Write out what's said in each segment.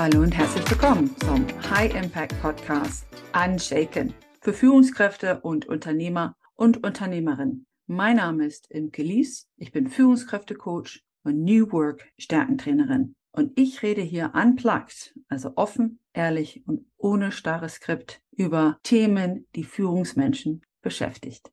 Hallo und herzlich willkommen zum High Impact Podcast Unshaken für Führungskräfte und Unternehmer und Unternehmerinnen. Mein Name ist Imke Lies. Ich bin Führungskräftecoach und New Work Stärkentrainerin. Und ich rede hier unplugged, also offen, ehrlich und ohne starres Skript über Themen, die Führungsmenschen beschäftigt.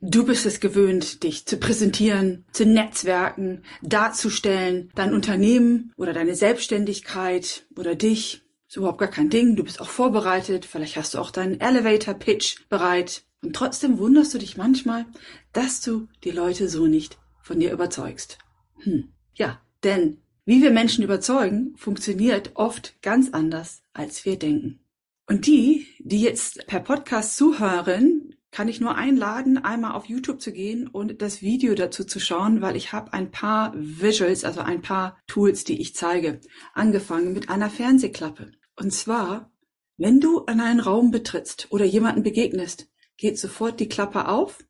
Du bist es gewöhnt, dich zu präsentieren, zu netzwerken, darzustellen, dein Unternehmen oder deine Selbstständigkeit oder dich. Ist überhaupt gar kein Ding. Du bist auch vorbereitet. Vielleicht hast du auch deinen Elevator Pitch bereit. Und trotzdem wunderst du dich manchmal, dass du die Leute so nicht von dir überzeugst. Hm. Ja, denn wie wir Menschen überzeugen, funktioniert oft ganz anders, als wir denken. Und die, die jetzt per Podcast zuhören, kann ich nur einladen, einmal auf YouTube zu gehen und das Video dazu zu schauen, weil ich habe ein paar Visuals, also ein paar Tools, die ich zeige. Angefangen mit einer Fernsehklappe. Und zwar, wenn du an einen Raum betrittst oder jemanden begegnest, geht sofort die Klappe auf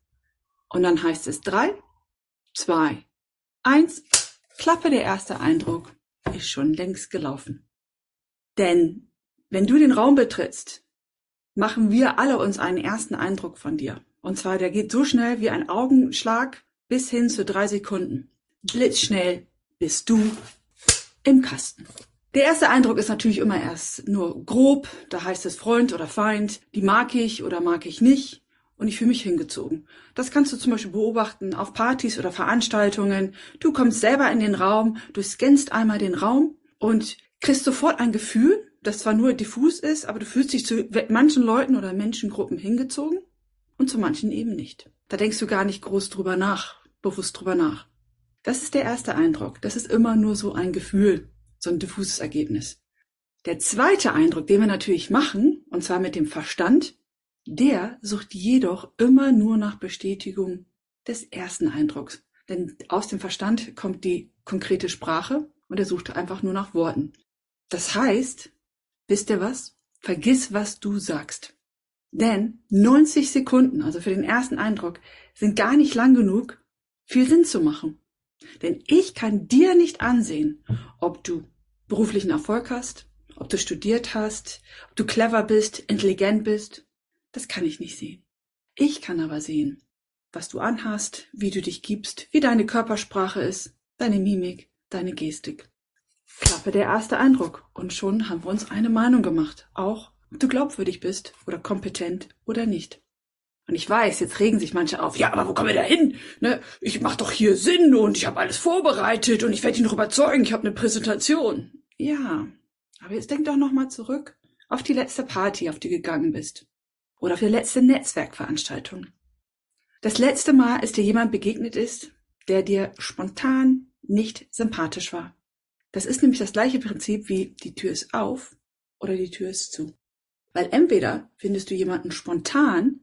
und dann heißt es drei, zwei, eins. Klappe, der erste Eindruck ist schon längst gelaufen. Denn wenn du den Raum betrittst, machen wir alle uns einen ersten Eindruck von dir. Und zwar, der geht so schnell wie ein Augenschlag bis hin zu drei Sekunden. Blitzschnell bist du im Kasten. Der erste Eindruck ist natürlich immer erst nur grob. Da heißt es Freund oder Feind. Die mag ich oder mag ich nicht. Und ich fühle mich hingezogen. Das kannst du zum Beispiel beobachten auf Partys oder Veranstaltungen. Du kommst selber in den Raum, du scannst einmal den Raum und kriegst sofort ein Gefühl, das zwar nur diffus ist, aber du fühlst dich zu manchen Leuten oder Menschengruppen hingezogen und zu manchen eben nicht. Da denkst du gar nicht groß drüber nach, bewusst drüber nach. Das ist der erste Eindruck. Das ist immer nur so ein Gefühl, so ein diffuses Ergebnis. Der zweite Eindruck, den wir natürlich machen, und zwar mit dem Verstand, der sucht jedoch immer nur nach Bestätigung des ersten Eindrucks. Denn aus dem Verstand kommt die konkrete Sprache und er sucht einfach nur nach Worten. Das heißt, Wisst ihr was? Vergiss, was du sagst. Denn 90 Sekunden, also für den ersten Eindruck, sind gar nicht lang genug, viel Sinn zu machen. Denn ich kann dir nicht ansehen, ob du beruflichen Erfolg hast, ob du studiert hast, ob du clever bist, intelligent bist. Das kann ich nicht sehen. Ich kann aber sehen, was du anhast, wie du dich gibst, wie deine Körpersprache ist, deine Mimik, deine Gestik. Klappe der erste Eindruck. Und schon haben wir uns eine Meinung gemacht. Auch, ob du glaubwürdig bist oder kompetent oder nicht. Und ich weiß, jetzt regen sich manche auf. Ja, aber wo kommen wir da hin? Ne? Ich mach doch hier Sinn und ich habe alles vorbereitet und ich werde ihn noch überzeugen. Ich habe eine Präsentation. Ja, aber jetzt denk doch noch mal zurück auf die letzte Party, auf die du gegangen bist. Oder auf die letzte Netzwerkveranstaltung. Das letzte Mal, ist dir jemand begegnet ist, der dir spontan nicht sympathisch war. Das ist nämlich das gleiche Prinzip wie die Tür ist auf oder die Tür ist zu. Weil entweder findest du jemanden spontan,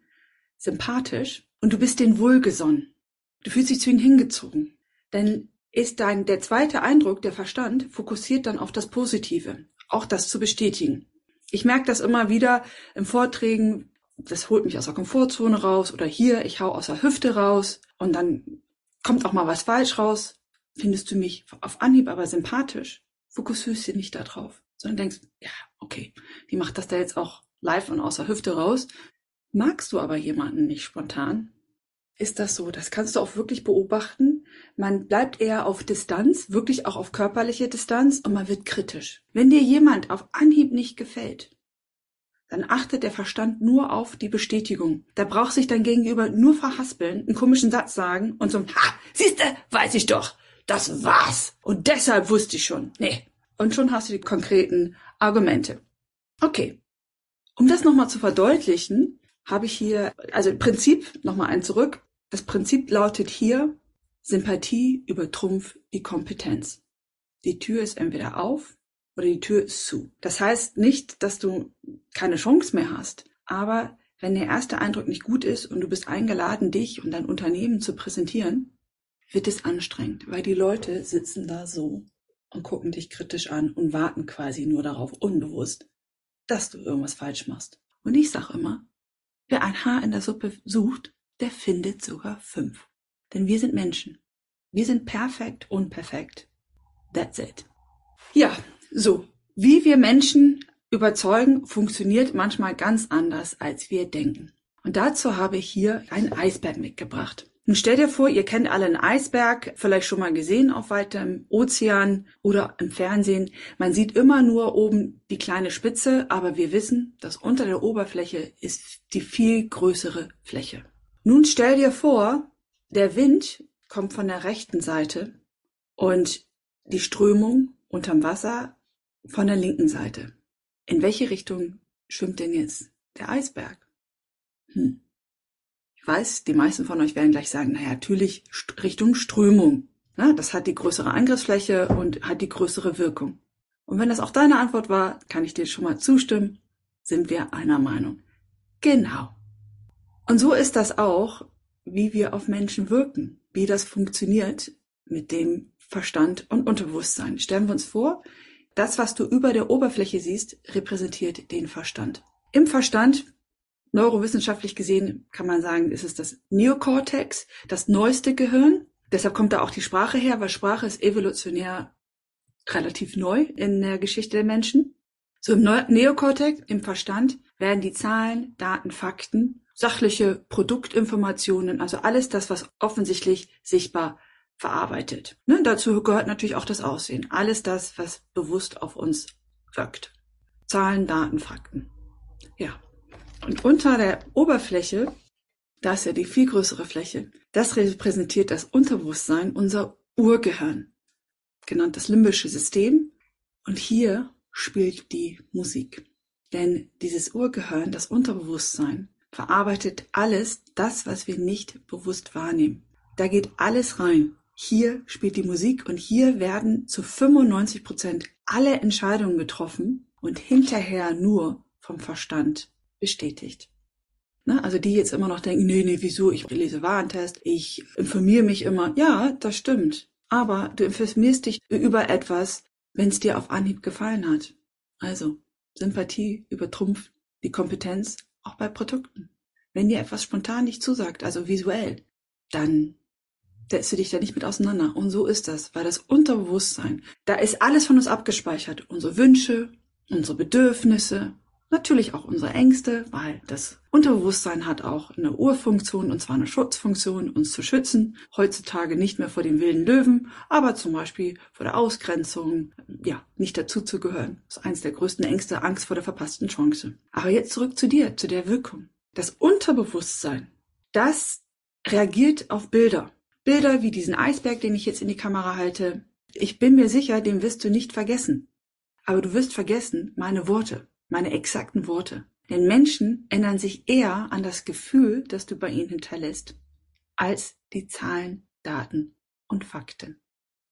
sympathisch und du bist den wohlgesonnen. Du fühlst dich zu ihm hingezogen. Dann ist dein, der zweite Eindruck, der Verstand, fokussiert dann auf das Positive. Auch das zu bestätigen. Ich merke das immer wieder im Vorträgen, das holt mich aus der Komfortzone raus oder hier, ich hau aus der Hüfte raus und dann kommt auch mal was falsch raus findest du mich auf Anhieb aber sympathisch, fokussierst du nicht darauf, sondern denkst, ja, okay, die macht das da jetzt auch live und aus der Hüfte raus. Magst du aber jemanden nicht spontan, ist das so. Das kannst du auch wirklich beobachten. Man bleibt eher auf Distanz, wirklich auch auf körperliche Distanz und man wird kritisch. Wenn dir jemand auf Anhieb nicht gefällt, dann achtet der Verstand nur auf die Bestätigung. Da braucht sich dein Gegenüber nur verhaspeln, einen komischen Satz sagen und so, ha, siehste, weiß ich doch. Das war's. Und deshalb wusste ich schon. Nee. Und schon hast du die konkreten Argumente. Okay. Um das nochmal zu verdeutlichen, habe ich hier, also im Prinzip, nochmal ein zurück. Das Prinzip lautet hier, Sympathie übertrumpft die Kompetenz. Die Tür ist entweder auf oder die Tür ist zu. Das heißt nicht, dass du keine Chance mehr hast, aber wenn der erste Eindruck nicht gut ist und du bist eingeladen, dich und dein Unternehmen zu präsentieren, wird es anstrengend, weil die Leute sitzen da so und gucken dich kritisch an und warten quasi nur darauf, unbewusst, dass du irgendwas falsch machst. Und ich sag immer, wer ein Haar in der Suppe sucht, der findet sogar fünf. Denn wir sind Menschen. Wir sind perfekt, unperfekt. That's it. Ja, so. Wie wir Menschen überzeugen, funktioniert manchmal ganz anders, als wir denken. Und dazu habe ich hier einen Eisberg mitgebracht. Nun stell dir vor, ihr kennt alle einen Eisberg, vielleicht schon mal gesehen auf weitem Ozean oder im Fernsehen. Man sieht immer nur oben die kleine Spitze, aber wir wissen, dass unter der Oberfläche ist die viel größere Fläche. Nun stell dir vor, der Wind kommt von der rechten Seite und die Strömung unterm Wasser von der linken Seite. In welche Richtung schwimmt denn jetzt der Eisberg? Hm. Ich weiß, die meisten von euch werden gleich sagen, naja, natürlich Richtung Strömung. Na, das hat die größere Angriffsfläche und hat die größere Wirkung. Und wenn das auch deine Antwort war, kann ich dir schon mal zustimmen, sind wir einer Meinung. Genau. Und so ist das auch, wie wir auf Menschen wirken, wie das funktioniert mit dem Verstand und Unterbewusstsein. Stellen wir uns vor, das, was du über der Oberfläche siehst, repräsentiert den Verstand. Im Verstand Neurowissenschaftlich gesehen kann man sagen, ist es das Neokortex, das neueste Gehirn. Deshalb kommt da auch die Sprache her, weil Sprache ist evolutionär relativ neu in der Geschichte der Menschen. So im Neokortex, im Verstand, werden die Zahlen, Daten, Fakten, sachliche Produktinformationen, also alles das, was offensichtlich sichtbar verarbeitet. Ne, dazu gehört natürlich auch das Aussehen. Alles das, was bewusst auf uns wirkt. Zahlen, Daten, Fakten. Ja. Und unter der Oberfläche, da ist ja die viel größere Fläche, das repräsentiert das Unterbewusstsein, unser Urgehirn, genannt das limbische System. Und hier spielt die Musik. Denn dieses Urgehirn, das Unterbewusstsein, verarbeitet alles, das, was wir nicht bewusst wahrnehmen. Da geht alles rein. Hier spielt die Musik und hier werden zu 95 Prozent alle Entscheidungen getroffen und hinterher nur vom Verstand bestätigt. Ne? Also die jetzt immer noch denken, nee, nee, wieso, ich lese Warentest, ich informiere mich immer. Ja, das stimmt. Aber du informierst dich über etwas, wenn es dir auf Anhieb gefallen hat. Also, Sympathie übertrumpft die Kompetenz auch bei Produkten. Wenn dir etwas spontan nicht zusagt, also visuell, dann setzt du dich da nicht mit auseinander. Und so ist das, weil das Unterbewusstsein, da ist alles von uns abgespeichert. Unsere Wünsche, unsere Bedürfnisse, Natürlich auch unsere Ängste, weil das Unterbewusstsein hat auch eine Urfunktion, und zwar eine Schutzfunktion, uns zu schützen. Heutzutage nicht mehr vor den wilden Löwen, aber zum Beispiel vor der Ausgrenzung, ja, nicht dazu zu gehören. Das ist eines der größten Ängste, Angst vor der verpassten Chance. Aber jetzt zurück zu dir, zu der Wirkung. Das Unterbewusstsein, das reagiert auf Bilder. Bilder wie diesen Eisberg, den ich jetzt in die Kamera halte. Ich bin mir sicher, den wirst du nicht vergessen. Aber du wirst vergessen meine Worte meine exakten Worte. Denn Menschen ändern sich eher an das Gefühl, das du bei ihnen hinterlässt, als die Zahlen, Daten und Fakten.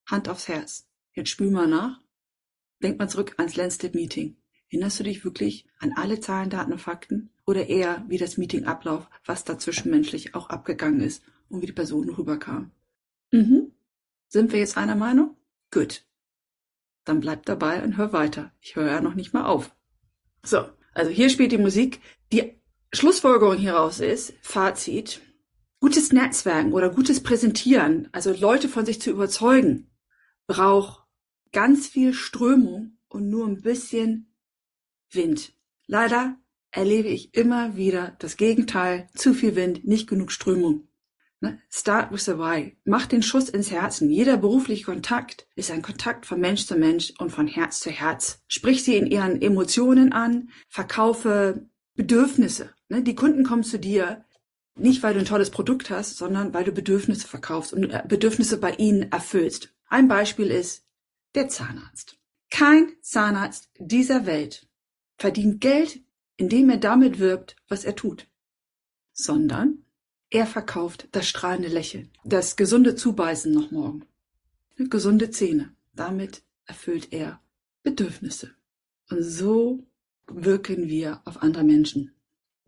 Hand aufs Herz. Jetzt spül mal nach. Denk mal zurück ans Landstep Meeting. Erinnerst du dich wirklich an alle Zahlen, Daten und Fakten? Oder eher, wie das Meeting ablauf, was da zwischenmenschlich auch abgegangen ist und wie die Person rüberkam? Mhm. Sind wir jetzt einer Meinung? Gut. Dann bleib dabei und hör weiter. Ich höre ja noch nicht mal auf. So, also hier spielt die Musik. Die Schlussfolgerung hieraus ist, Fazit, gutes Netzwerken oder gutes Präsentieren, also Leute von sich zu überzeugen, braucht ganz viel Strömung und nur ein bisschen Wind. Leider erlebe ich immer wieder das Gegenteil, zu viel Wind, nicht genug Strömung. Ne? Start with the why. Mach den Schuss ins Herzen. Jeder berufliche Kontakt ist ein Kontakt von Mensch zu Mensch und von Herz zu Herz. Sprich sie in ihren Emotionen an, verkaufe Bedürfnisse. Ne? Die Kunden kommen zu dir nicht, weil du ein tolles Produkt hast, sondern weil du Bedürfnisse verkaufst und äh, Bedürfnisse bei ihnen erfüllst. Ein Beispiel ist der Zahnarzt. Kein Zahnarzt dieser Welt verdient Geld, indem er damit wirbt, was er tut, sondern er verkauft das strahlende Lächeln, das gesunde Zubeißen noch morgen, gesunde Zähne. Damit erfüllt er Bedürfnisse. Und so wirken wir auf andere Menschen.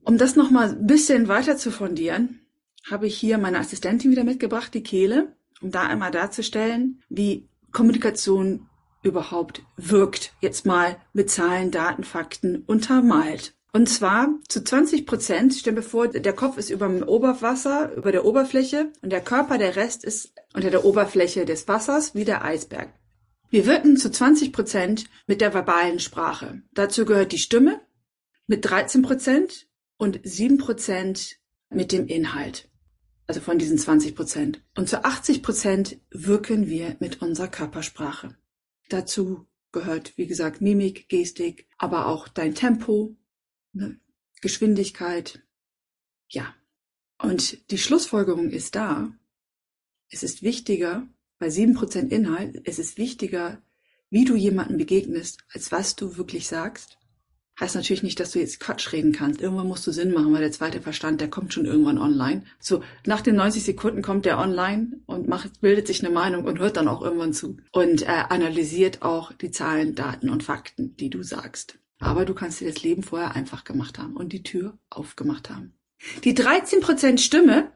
Um das nochmal ein bisschen weiter zu fundieren, habe ich hier meine Assistentin wieder mitgebracht, die Kehle, um da einmal darzustellen, wie Kommunikation überhaupt wirkt. Jetzt mal mit Zahlen, Daten, Fakten untermalt. Und zwar zu 20 Prozent, stell dir vor, der Kopf ist über dem Oberwasser, über der Oberfläche und der Körper, der Rest ist unter der Oberfläche des Wassers wie der Eisberg. Wir wirken zu 20 Prozent mit der verbalen Sprache. Dazu gehört die Stimme mit 13 Prozent und 7 Prozent mit dem Inhalt. Also von diesen 20 Prozent. Und zu 80 Prozent wirken wir mit unserer Körpersprache. Dazu gehört, wie gesagt, Mimik, Gestik, aber auch dein Tempo, ne, Geschwindigkeit. Ja. Und die Schlussfolgerung ist da. Es ist wichtiger, bei sieben Prozent Inhalt, es ist wichtiger, wie du jemanden begegnest, als was du wirklich sagst. Heißt natürlich nicht, dass du jetzt Quatsch reden kannst. Irgendwann musst du Sinn machen, weil der zweite Verstand, der kommt schon irgendwann online. So, nach den 90 Sekunden kommt der online und macht, bildet sich eine Meinung und hört dann auch irgendwann zu. Und äh, analysiert auch die Zahlen, Daten und Fakten, die du sagst. Aber du kannst dir das Leben vorher einfach gemacht haben und die Tür aufgemacht haben. Die 13% Stimme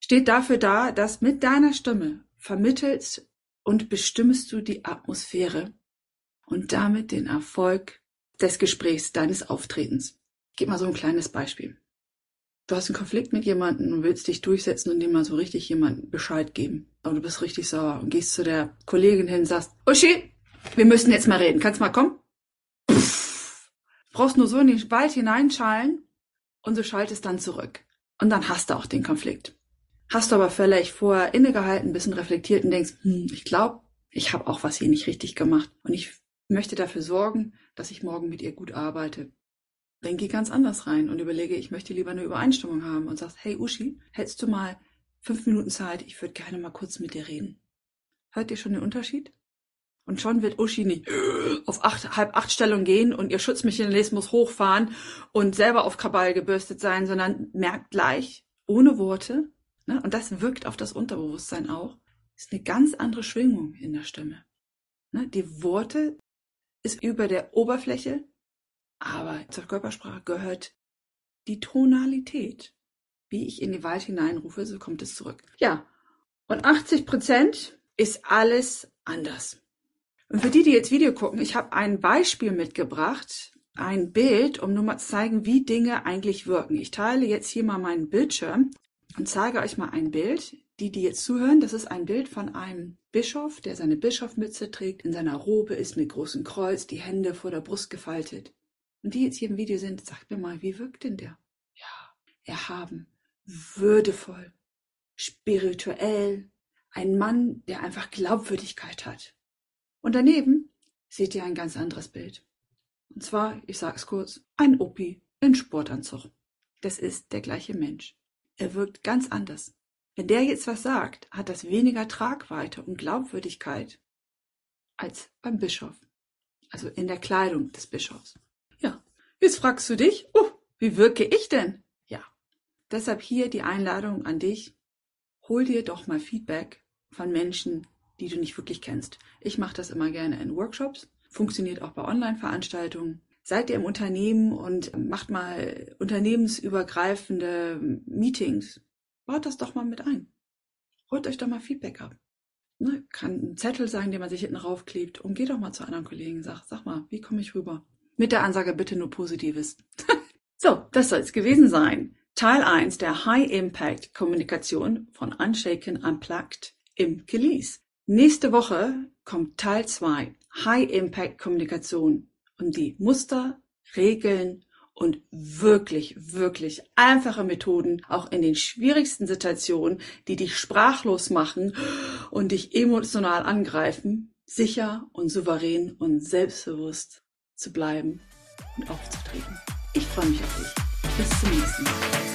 steht dafür da, dass mit deiner Stimme vermittelst und bestimmst du die Atmosphäre und damit den Erfolg des Gesprächs, deines Auftretens. Ich gebe mal so ein kleines Beispiel. Du hast einen Konflikt mit jemandem und willst dich durchsetzen und dem mal so richtig jemandem Bescheid geben. Aber du bist richtig sauer und gehst zu der Kollegin hin und sagst, Uschi, wir müssen jetzt mal reden. Kannst mal kommen? Brauchst nur so in den Wald hineinschallen und so schaltest dann zurück. Und dann hast du auch den Konflikt. Hast du aber vielleicht vorher innegehalten, ein bisschen reflektiert und denkst, hm, ich glaube, ich habe auch was hier nicht richtig gemacht. Und ich möchte dafür sorgen, dass ich morgen mit ihr gut arbeite. Dann geh ganz anders rein und überlege, ich möchte lieber eine Übereinstimmung haben und sagst, hey Uschi, hättest du mal fünf Minuten Zeit, ich würde gerne mal kurz mit dir reden. Hört ihr schon den Unterschied? Und schon wird Uschi nicht auf acht, halb acht Stellung gehen und ihr Schutzmechanismus hochfahren und selber auf Kabal gebürstet sein, sondern merkt gleich, ohne Worte, ne, und das wirkt auf das Unterbewusstsein auch, ist eine ganz andere Schwingung in der Stimme. Ne, die Worte ist über der Oberfläche, aber zur Körpersprache gehört die Tonalität. Wie ich in die Wald hineinrufe, so kommt es zurück. Ja, und 80 Prozent ist alles anders. Und für die, die jetzt Video gucken, ich habe ein Beispiel mitgebracht, ein Bild, um nur mal zu zeigen, wie Dinge eigentlich wirken. Ich teile jetzt hier mal meinen Bildschirm und zeige euch mal ein Bild. Die, die jetzt zuhören, das ist ein Bild von einem Bischof, der seine Bischofmütze trägt, in seiner Robe ist mit großem Kreuz, die Hände vor der Brust gefaltet. Und die jetzt hier im Video sind, sagt mir mal, wie wirkt denn der? Ja, erhaben, würdevoll, spirituell, ein Mann, der einfach Glaubwürdigkeit hat. Und daneben seht ihr ein ganz anderes Bild. Und zwar, ich sag's kurz, ein Opi in Sportanzug. Das ist der gleiche Mensch. Er wirkt ganz anders. Wenn der jetzt was sagt, hat das weniger Tragweite und Glaubwürdigkeit als beim Bischof. Also in der Kleidung des Bischofs. Ja, jetzt fragst du dich, oh, wie wirke ich denn? Ja, deshalb hier die Einladung an dich. Hol dir doch mal Feedback von Menschen, die du nicht wirklich kennst. Ich mache das immer gerne in Workshops, funktioniert auch bei Online-Veranstaltungen. Seid ihr im Unternehmen und macht mal unternehmensübergreifende Meetings Baut das doch mal mit ein. Holt euch doch mal Feedback ab. Ne, kann ein Zettel sein, den man sich hinten raufklebt. Und geht doch mal zu anderen Kollegen und sagt, sag mal, wie komme ich rüber? Mit der Ansage bitte nur Positives. so, das soll es gewesen sein. Teil 1 der High Impact Kommunikation von Unshaken Unplugged im Gelease. Nächste Woche kommt Teil 2 High Impact Kommunikation und die Muster, Regeln und wirklich, wirklich einfache Methoden, auch in den schwierigsten Situationen, die dich sprachlos machen und dich emotional angreifen, sicher und souverän und selbstbewusst zu bleiben und aufzutreten. Ich freue mich auf dich. Bis zum nächsten Mal.